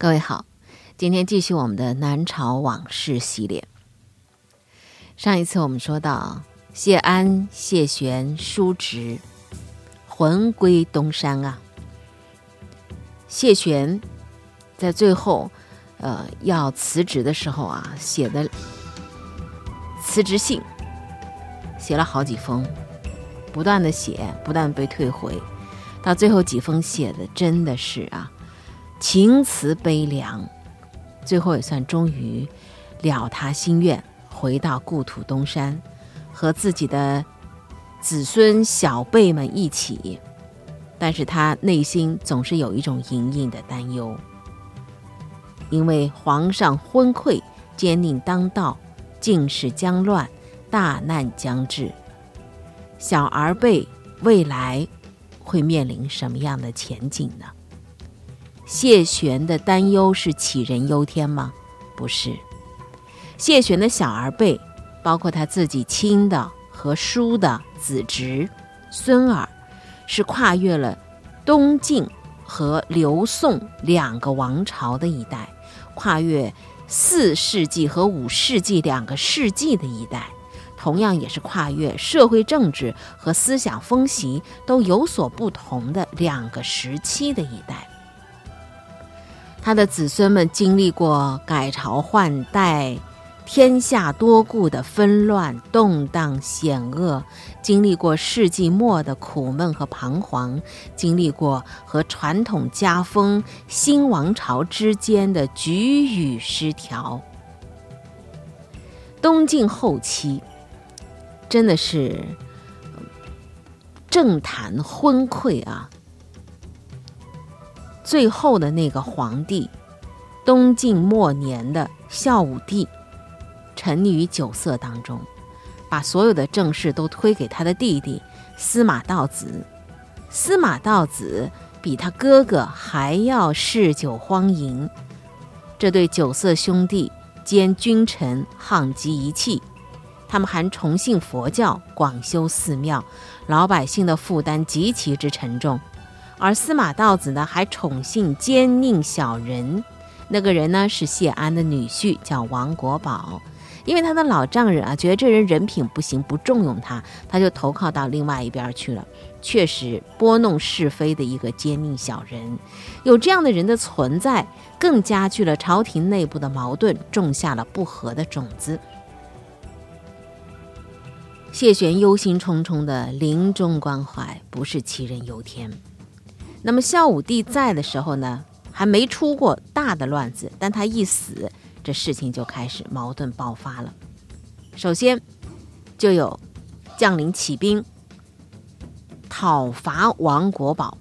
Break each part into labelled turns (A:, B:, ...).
A: 各位好，今天继续我们的南朝往事系列。上一次我们说到谢安、谢玄叔侄魂归东山啊。谢玄在最后呃要辞职的时候啊，写的辞职信写了好几封，不断的写，不断被退回，到最后几封写的真的是啊。情辞悲凉，最后也算终于了他心愿，回到故土东山，和自己的子孙小辈们一起。但是他内心总是有一种隐隐的担忧，因为皇上昏聩，奸佞当道，进士将乱，大难将至，小儿辈未来会面临什么样的前景呢？谢玄的担忧是杞人忧天吗？不是。谢玄的小儿辈，包括他自己亲的和叔的子侄、孙儿，是跨越了东晋和刘宋两个王朝的一代，跨越四世纪和五世纪两个世纪的一代，同样也是跨越社会政治和思想风习都有所不同的两个时期的一代。他的子孙们经历过改朝换代、天下多故的纷乱、动荡、险恶，经历过世纪末的苦闷和彷徨，经历过和传统家风、新王朝之间的局域失调。东晋后期，真的是政坛昏聩啊！最后的那个皇帝，东晋末年的孝武帝，沉溺于酒色当中，把所有的政事都推给他的弟弟司马道子。司马道子比他哥哥还要嗜酒荒淫，这对酒色兄弟兼君臣沆瀣一气。他们还崇信佛教，广修寺庙，老百姓的负担极其之沉重。而司马道子呢，还宠幸奸佞小人，那个人呢是谢安的女婿，叫王国宝。因为他的老丈人啊，觉得这人人品不行，不重用他，他就投靠到另外一边去了。确实拨弄是非的一个奸佞小人。有这样的人的存在，更加剧了朝廷内部的矛盾，种下了不和的种子。谢玄忧心忡忡的临终关怀，不是杞人忧天。那么孝武帝在的时候呢，还没出过大的乱子，但他一死，这事情就开始矛盾爆发了。首先，就有将领起兵讨伐王国宝，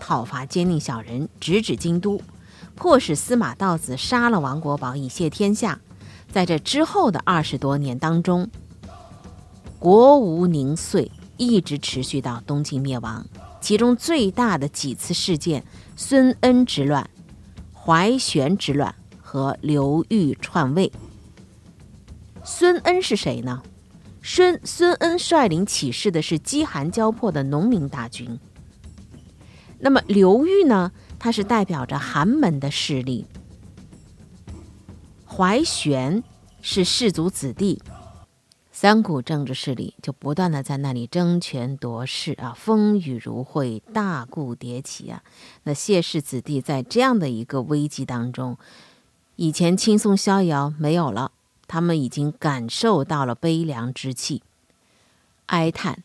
A: 讨伐奸佞小人，直指京都，迫使司马道子杀了王国宝以谢天下。在这之后的二十多年当中，国无宁岁，一直持续到东晋灭亡。其中最大的几次事件：孙恩之乱、怀玄之乱和刘裕篡位。孙恩是谁呢？孙孙恩率领起事的是饥寒交迫的农民大军。那么刘裕呢？他是代表着寒门的势力。怀玄是士族子弟。三股政治势力就不断的在那里争权夺势啊，风雨如晦，大故迭起啊。那谢氏子弟在这样的一个危机当中，以前轻松逍遥没有了，他们已经感受到了悲凉之气，哀叹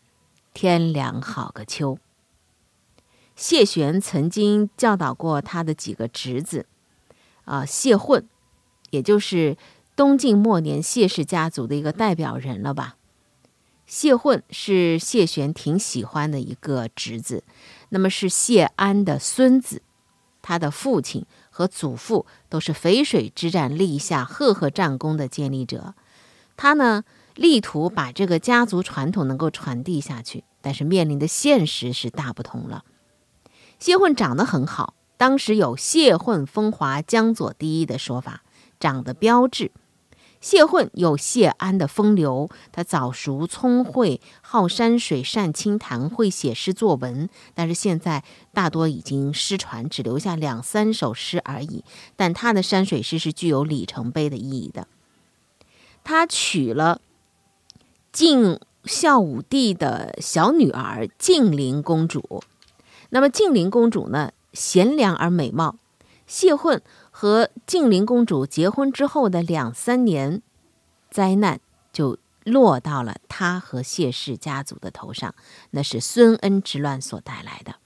A: 天凉好个秋。谢玄曾经教导过他的几个侄子，啊，谢混，也就是。东晋末年，谢氏家族的一个代表人了吧？谢混是谢玄挺喜欢的一个侄子，那么是谢安的孙子，他的父亲和祖父都是淝水之战立下赫赫战功的建立者。他呢，力图把这个家族传统能够传递下去，但是面临的现实是大不同了。谢混长得很好，当时有“谢混风华江左第一”的说法，长得标致。谢混有谢安的风流，他早熟聪慧，好山水，善清谈，会写诗作文。但是现在大多已经失传，只留下两三首诗而已。但他的山水诗是具有里程碑的意义的。他娶了晋孝武帝的小女儿晋陵公主。那么晋陵公主呢，贤良而美貌。谢混。和静陵公主结婚之后的两三年，灾难就落到了他和谢氏家族的头上，那是孙恩之乱所带来的。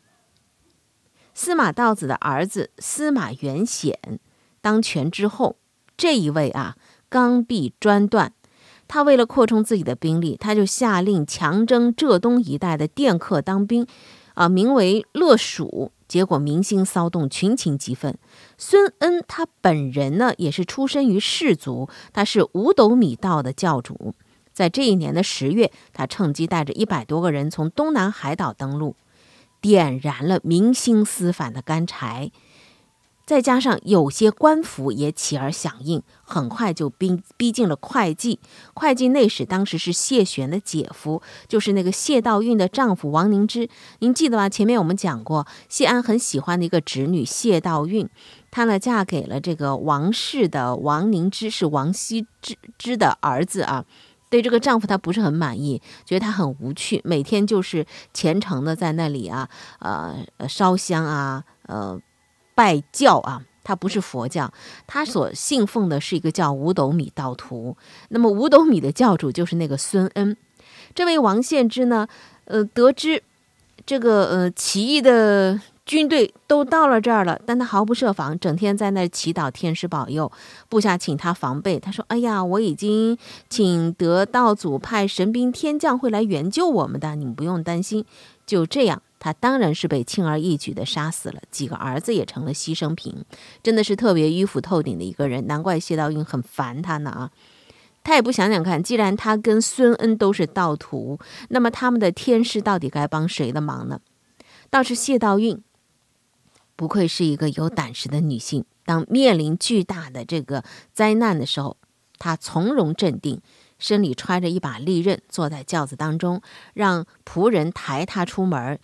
A: 司马道子的儿子司马元显当权之后，这一位啊刚愎专断，他为了扩充自己的兵力，他就下令强征浙东一带的佃客当兵，啊，名为乐蜀。结果民心骚动，群情激愤。孙恩他本人呢，也是出身于士族，他是五斗米道的教主。在这一年的十月，他趁机带着一百多个人从东南海岛登陆，点燃了民心思反的干柴。再加上有些官府也起而响应，很快就逼逼近了会稽。会稽内史当时是谢玄的姐夫，就是那个谢道韫的丈夫王凝之。您记得吧？前面我们讲过，谢安很喜欢的一个侄女谢道韫，她呢嫁给了这个王氏的王凝之，是王羲之之的儿子啊。对这个丈夫，她不是很满意，觉得他很无趣，每天就是虔诚的在那里啊，呃，烧香啊，呃。拜教啊，他不是佛教，他所信奉的是一个叫五斗米道徒。那么五斗米的教主就是那个孙恩。这位王献之呢，呃，得知这个呃起义的军队都到了这儿了，但他毫不设防，整天在那祈祷天师保佑，部下请他防备。他说：“哎呀，我已经请得道祖派神兵天将会来援救我们的，你们不用担心。”就这样。他当然是被轻而易举的杀死了，几个儿子也成了牺牲品，真的是特别迂腐透顶的一个人，难怪谢道韫很烦他呢啊！他也不想想看，既然他跟孙恩都是道徒，那么他们的天师到底该帮谁的忙呢？倒是谢道韫，不愧是一个有胆识的女性，当面临巨大的这个灾难的时候，她从容镇定。身里揣着一把利刃，坐在轿子当中，让仆人抬他出门，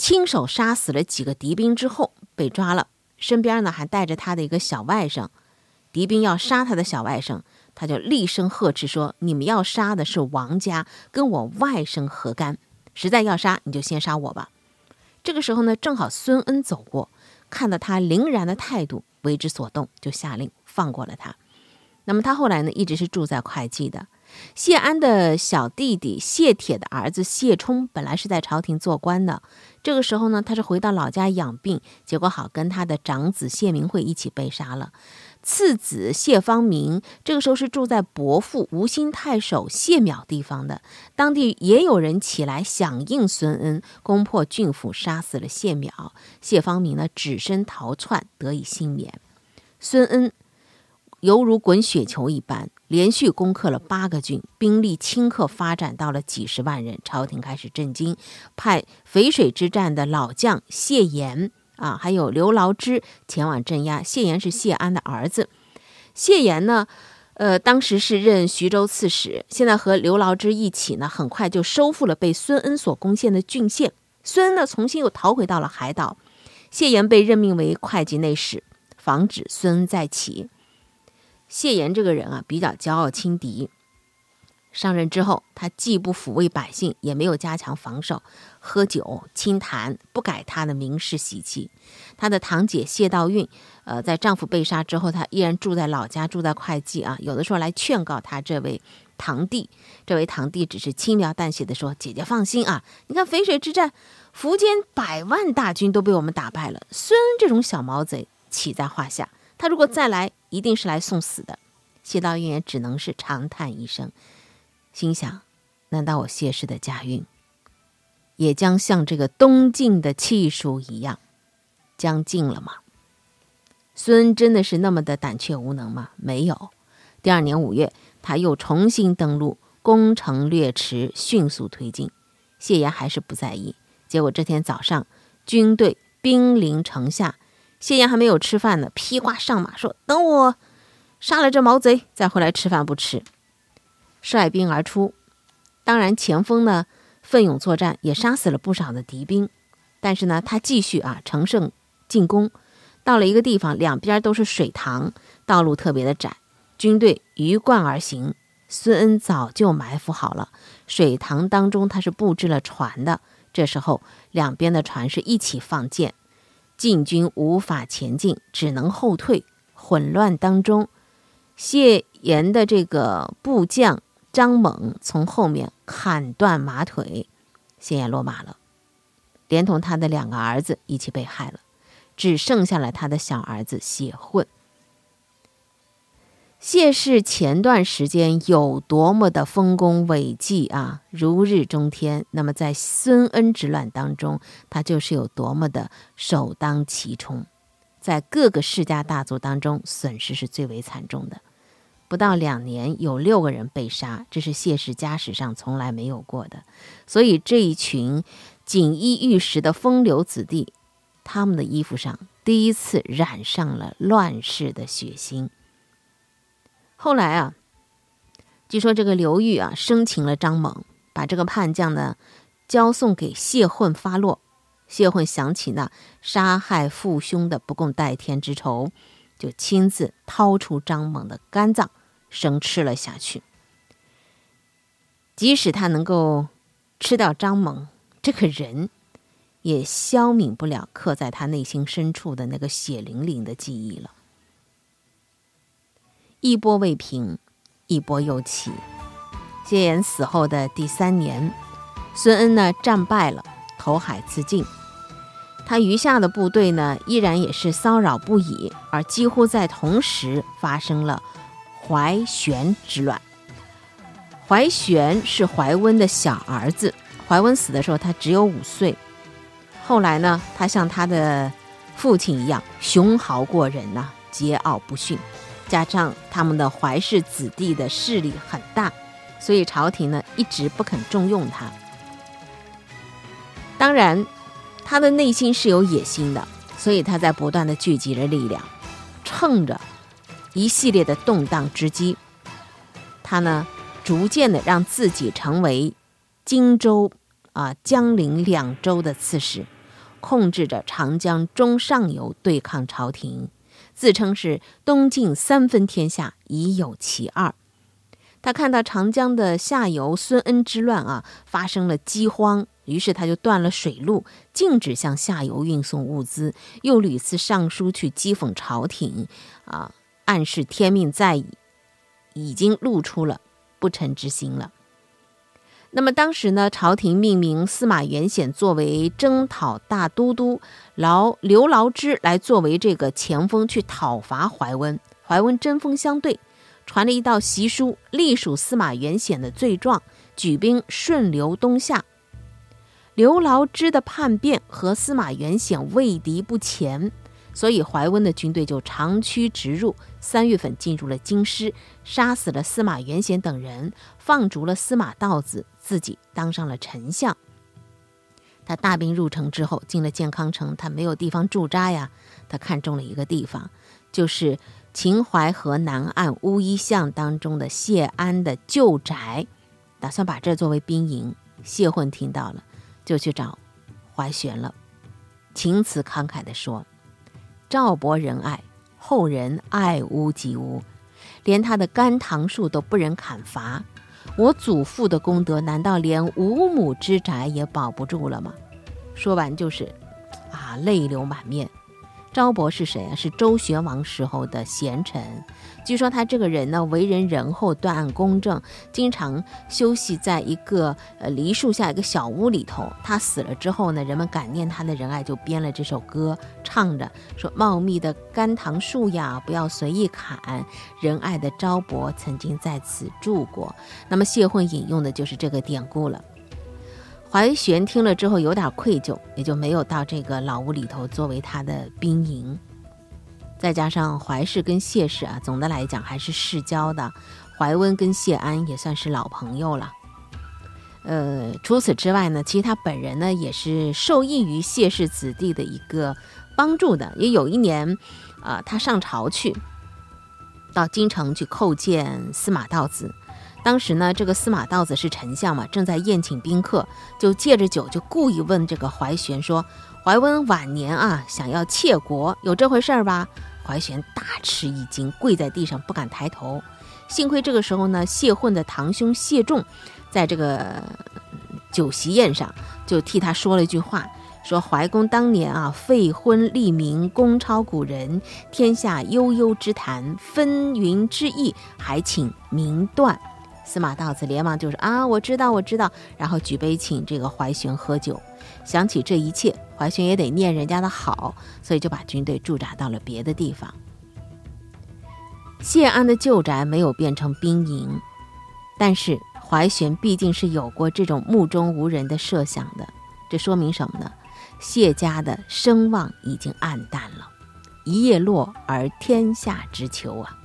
A: 亲手杀死了几个敌兵之后被抓了。身边呢还带着他的一个小外甥。敌兵要杀他的小外甥，他就厉声呵斥说：“你们要杀的是王家，跟我外甥何干？实在要杀，你就先杀我吧。”这个时候呢，正好孙恩走过，看到他凛然的态度，为之所动，就下令放过了他。那么他后来呢，一直是住在会稽的。谢安的小弟弟谢铁的儿子谢冲本来是在朝廷做官的，这个时候呢，他是回到老家养病，结果好跟他的长子谢明慧一起被杀了。次子谢方明这个时候是住在伯父吴兴太守谢淼地方的，当地也有人起来响应孙恩，攻破郡府，杀死了谢淼。谢方明呢，只身逃窜，得以幸免。孙恩。犹如滚雪球一般，连续攻克了八个郡，兵力顷刻发展到了几十万人。朝廷开始震惊，派淝水之战的老将谢岩啊，还有刘牢之前往镇压。谢岩是谢安的儿子。谢岩呢，呃，当时是任徐州刺史，现在和刘牢之一起呢，很快就收复了被孙恩所攻陷的郡县。孙恩呢，重新又逃回到了海岛。谢岩被任命为会稽内史，防止孙恩再起。谢岩这个人啊，比较骄傲轻敌。上任之后，他既不抚慰百姓，也没有加强防守，喝酒清谈，不改他的名士习气。他的堂姐谢道韫，呃，在丈夫被杀之后，她依然住在老家，住在会稽啊。有的时候来劝告他这位堂弟，这位堂弟只是轻描淡写的说：“姐姐放心啊，你看淝水之战，苻坚百万大军都被我们打败了，孙这种小毛贼岂在话下？他如果再来。”一定是来送死的，谢道韫也只能是长叹一声，心想：难道我谢氏的家运也将像这个东晋的气数一样将尽了吗？孙真的是那么的胆怯无能吗？没有。第二年五月，他又重新登陆，攻城略池，迅速推进。谢岩还是不在意。结果这天早上，军队兵临城下。谢岩还没有吃饭呢，披挂上马说：“等我杀了这毛贼，再回来吃饭不迟。率兵而出，当然前锋呢奋勇作战，也杀死了不少的敌兵。但是呢，他继续啊乘胜进攻，到了一个地方，两边都是水塘，道路特别的窄，军队鱼贯而行。孙恩早就埋伏好了，水塘当中他是布置了船的。这时候，两边的船是一起放箭，晋军无法前进，只能后退。混乱当中，谢岩的这个部将张猛从后面砍断马腿，谢岩落马了，连同他的两个儿子一起被害了，只剩下了他的小儿子谢混。谢氏前段时间有多么的丰功伟绩啊，如日中天。那么在孙恩之乱当中，他就是有多么的首当其冲，在各个世家大族当中损失是最为惨重的。不到两年，有六个人被杀，这是谢氏家史上从来没有过的。所以这一群锦衣玉食的风流子弟，他们的衣服上第一次染上了乱世的血腥。后来啊，据说这个刘裕啊生擒了张猛，把这个叛将呢交送给谢混发落。谢混想起那杀害父兄的不共戴天之仇，就亲自掏出张猛的肝脏生吃了下去。即使他能够吃掉张猛这个人，也消泯不了刻在他内心深处的那个血淋淋的记忆了。一波未平，一波又起。谢岩死后的第三年，孙恩呢战败了，投海自尽。他余下的部队呢，依然也是骚扰不已，而几乎在同时发生了怀玄之乱。怀玄是怀温的小儿子，怀温死的时候他只有五岁。后来呢，他像他的父亲一样雄豪过人呐，桀骜不驯。加上他们的怀氏子弟的势力很大，所以朝廷呢一直不肯重用他。当然，他的内心是有野心的，所以他在不断的聚集着力量，趁着一系列的动荡之机，他呢逐渐的让自己成为荆州啊江陵两州的刺史，控制着长江中上游对抗朝廷。自称是东晋三分天下，已有其二。他看到长江的下游孙恩之乱啊，发生了饥荒，于是他就断了水路，禁止向下游运送物资，又屡次上书去讥讽朝廷，啊，暗示天命在矣，已经露出了不臣之心了。那么当时呢，朝廷命名司马元显作为征讨大都督，劳刘劳之来作为这个前锋去讨伐怀温。怀温针锋相对，传了一道檄书，隶属司马元显的罪状，举兵顺流东下。刘劳之的叛变和司马元显畏敌不前。所以怀温的军队就长驱直入，三月份进入了京师，杀死了司马元显等人，放逐了司马道子，自己当上了丞相。他大兵入城之后，进了建康城，他没有地方驻扎呀，他看中了一个地方，就是秦淮河南岸乌衣巷当中的谢安的旧宅，打算把这作为兵营。谢混听到了，就去找怀玄了，秦慈慷慨地说。赵伯仁爱，后人爱屋及乌，连他的甘棠树都不忍砍伐。我祖父的功德，难道连五亩之宅也保不住了吗？说完就是，啊，泪流满面。昭伯是谁啊？是周宣王时候的贤臣。据说他这个人呢，为人仁厚、断案公正，经常休息在一个呃梨树下一个小屋里头。他死了之后呢，人们感念他的仁爱，就编了这首歌，唱着说：“茂密的甘棠树呀，不要随意砍。仁爱的昭伯曾经在此住过。”那么谢混引用的就是这个典故了。怀玄听了之后有点愧疚，也就没有到这个老屋里头作为他的兵营。再加上怀氏跟谢氏啊，总的来讲还是世交的。怀温跟谢安也算是老朋友了。呃，除此之外呢，其实他本人呢也是受益于谢氏子弟的一个帮助的。也有一年，啊，他上朝去，到京城去叩见司马道子。当时呢，这个司马道子是丞相嘛，正在宴请宾客，就借着酒就故意问这个怀玄说：“怀温晚年啊，想要窃国，有这回事儿吧？”怀玄大吃一惊，跪在地上不敢抬头。幸亏这个时候呢，谢混的堂兄谢仲，在这个酒席宴上就替他说了一句话。说怀公当年啊，废婚立名，功超古人，天下悠悠之谈，纷纭之意，还请明断。司马道子连忙就说啊，我知道，我知道。然后举杯请这个怀玄喝酒。想起这一切，怀玄也得念人家的好，所以就把军队驻扎到了别的地方。谢安的旧宅没有变成兵营，但是怀玄毕竟是有过这种目中无人的设想的。这说明什么呢？谢家的声望已经暗淡了，一叶落而天下之秋啊！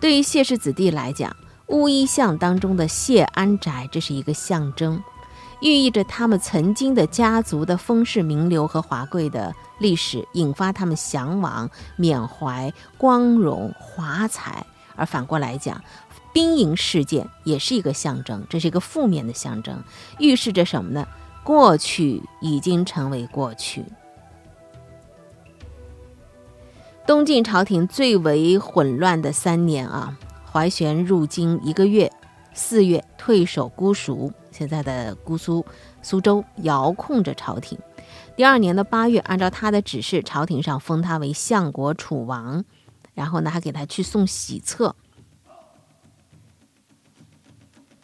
A: 对于谢氏子弟来讲，乌衣巷当中的谢安宅，这是一个象征，寓意着他们曾经的家族的风势名流和华贵的历史，引发他们向往、缅怀光荣华彩。而反过来讲，兵营事件也是一个象征，这是一个负面的象征，预示着什么呢？过去已经成为过去。东晋朝廷最为混乱的三年啊，怀玄入京一个月，四月退守姑熟，现在的姑苏苏州，遥控着朝廷。第二年的八月，按照他的指示，朝廷上封他为相国楚王，然后呢，还给他去送喜册。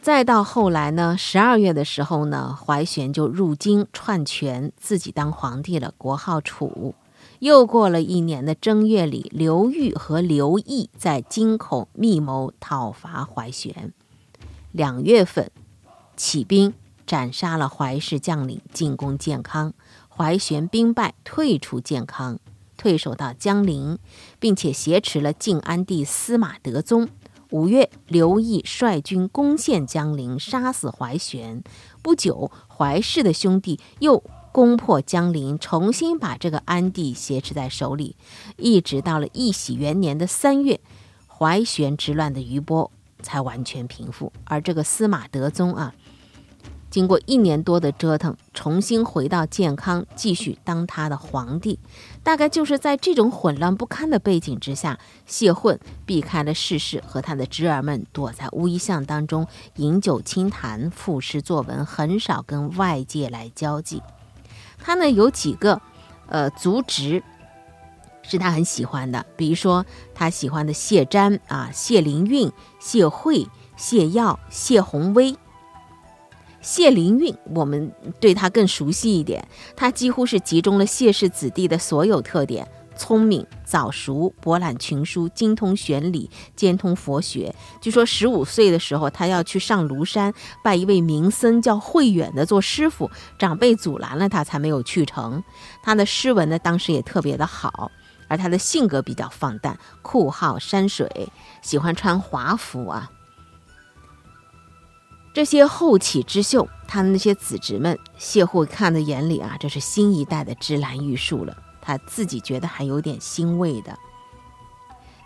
A: 再到后来呢，十二月的时候呢，怀玄就入京篡权，自己当皇帝了，国号楚。又过了一年的正月里，刘裕和刘毅在京口密谋讨伐怀玄。两月份，起兵斩杀了怀氏将领，进攻建康。怀玄兵败，退出建康，退守到江陵，并且挟持了晋安帝司马德宗。五月，刘毅率军攻陷江陵，杀死怀玄。不久，怀氏的兄弟又攻破江陵，重新把这个安帝挟持在手里。一直到了义喜元年的三月，怀玄之乱的余波才完全平复。而这个司马德宗啊。经过一年多的折腾，重新回到健康，继续当他的皇帝。大概就是在这种混乱不堪的背景之下，谢混避开了世事，和他的侄儿们躲在乌衣巷当中饮酒清谈、赋诗作文，很少跟外界来交际。他呢有几个，呃，族侄是他很喜欢的，比如说他喜欢的谢瞻啊、谢灵运、谢惠、谢耀、谢宏威。谢灵运，我们对他更熟悉一点。他几乎是集中了谢氏子弟的所有特点：聪明、早熟、博览群书、精通玄理、兼通佛学。据说十五岁的时候，他要去上庐山拜一位名僧叫慧远的做师傅，长辈阻拦了他，才没有去成。他的诗文呢，当时也特别的好，而他的性格比较放荡，酷好山水，喜欢穿华服啊。这些后起之秀，他的那些子侄们，谢户看在眼里啊，这是新一代的芝兰玉树了。他自己觉得还有点欣慰的。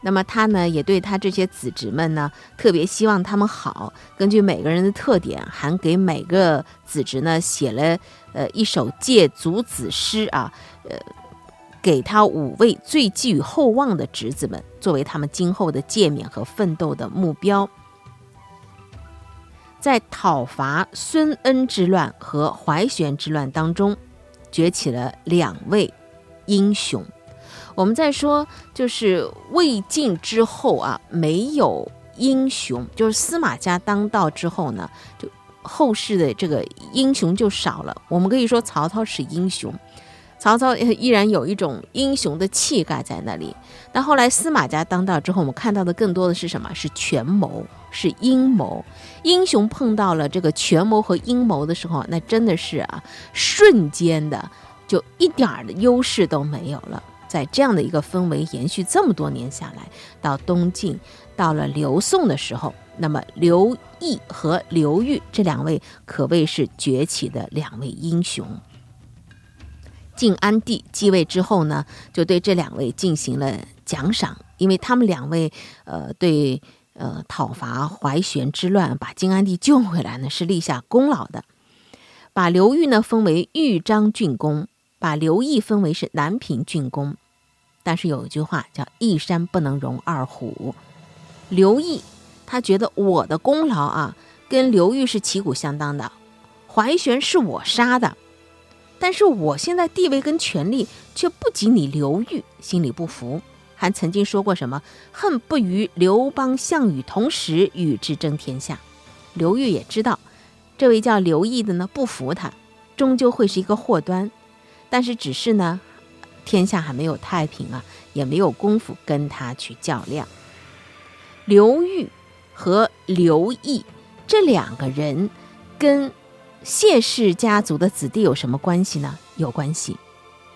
A: 那么他呢，也对他这些子侄们呢，特别希望他们好。根据每个人的特点，还给每个子侄呢写了呃一首借祖子诗啊，呃，给他五位最寄予厚望的侄子们，作为他们今后的诫勉和奋斗的目标。在讨伐孙恩之乱和怀玄之乱当中，崛起了两位英雄。我们在说，就是魏晋之后啊，没有英雄，就是司马家当道之后呢，就后世的这个英雄就少了。我们可以说，曹操是英雄。曹操依然有一种英雄的气概在那里。但后来司马家当道之后，我们看到的更多的是什么？是权谋，是阴谋。英雄碰到了这个权谋和阴谋的时候，那真的是啊，瞬间的就一点儿的优势都没有了。在这样的一个氛围延续这么多年下来，到东晋，到了刘宋的时候，那么刘毅和刘裕这两位可谓是崛起的两位英雄。晋安帝继位之后呢，就对这两位进行了奖赏，因为他们两位呃对呃讨伐怀玄之乱，把晋安帝救回来呢，是立下功劳的。把刘裕呢封为豫章郡公，把刘毅分为是南平郡公。但是有一句话叫“一山不能容二虎”，刘毅他觉得我的功劳啊，跟刘裕是旗鼓相当的。怀玄是我杀的，但是我现在地位跟权力却不及你刘裕，心里不服，还曾经说过什么“恨不与刘邦、项羽同时与之争天下”。刘裕也知道，这位叫刘毅的呢不服他，终究会是一个祸端。但是只是呢。天下还没有太平啊，也没有功夫跟他去较量。刘裕和刘毅这两个人跟谢氏家族的子弟有什么关系呢？有关系。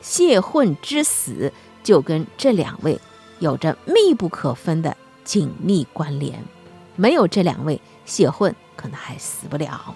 A: 谢混之死就跟这两位有着密不可分的紧密关联。没有这两位，谢混可能还死不了。